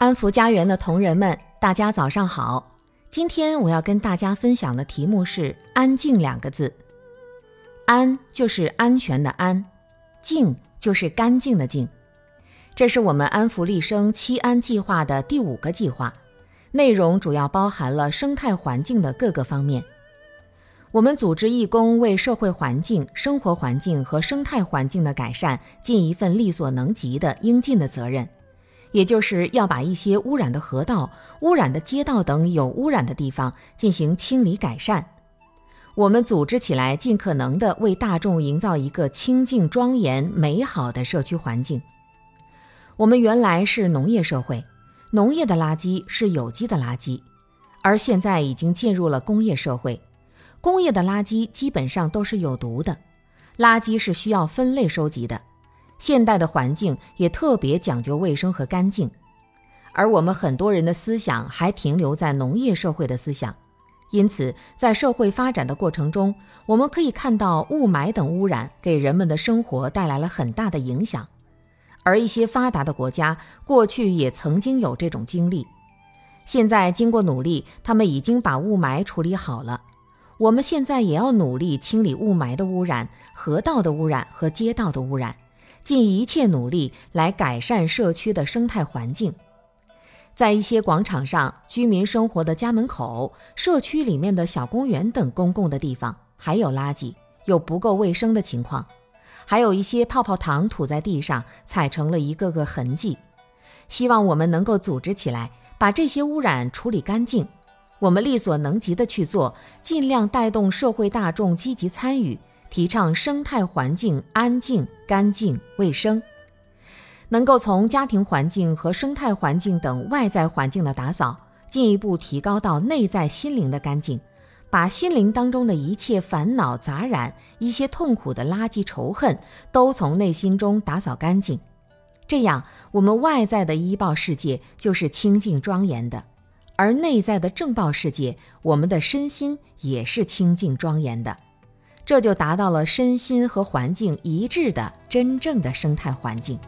安福家园的同仁们大家早上好。今天我要跟大家分享的题目是“安静”两个字。安就是安全的安，静就是干净的静。这是我们安福立生七安计划的第五个计划，内容主要包含了生态环境的各个方面。我们组织义工为社会环境、生活环境和生态环境的改善尽一份力所能及的应尽的责任。也就是要把一些污染的河道、污染的街道等有污染的地方进行清理改善。我们组织起来，尽可能的为大众营造一个清净、庄严、美好的社区环境。我们原来是农业社会，农业的垃圾是有机的垃圾，而现在已经进入了工业社会，工业的垃圾基本上都是有毒的，垃圾是需要分类收集的。现代的环境也特别讲究卫生和干净，而我们很多人的思想还停留在农业社会的思想，因此在社会发展的过程中，我们可以看到雾霾等污染给人们的生活带来了很大的影响，而一些发达的国家过去也曾经有这种经历，现在经过努力，他们已经把雾霾处理好了，我们现在也要努力清理雾霾的污染、河道的污染和街道的污染。尽一切努力来改善社区的生态环境，在一些广场上、居民生活的家门口、社区里面的小公园等公共的地方，还有垃圾，有不够卫生的情况，还有一些泡泡糖吐在地上，踩成了一个个痕迹。希望我们能够组织起来，把这些污染处理干净。我们力所能及的去做，尽量带动社会大众积极参与。提倡生态环境安静、干净、卫生，能够从家庭环境和生态环境等外在环境的打扫，进一步提高到内在心灵的干净，把心灵当中的一切烦恼杂染、一些痛苦的垃圾、仇恨，都从内心中打扫干净。这样，我们外在的医报世界就是清净庄严的，而内在的正报世界，我们的身心也是清净庄严的。这就达到了身心和环境一致的真正的生态环境。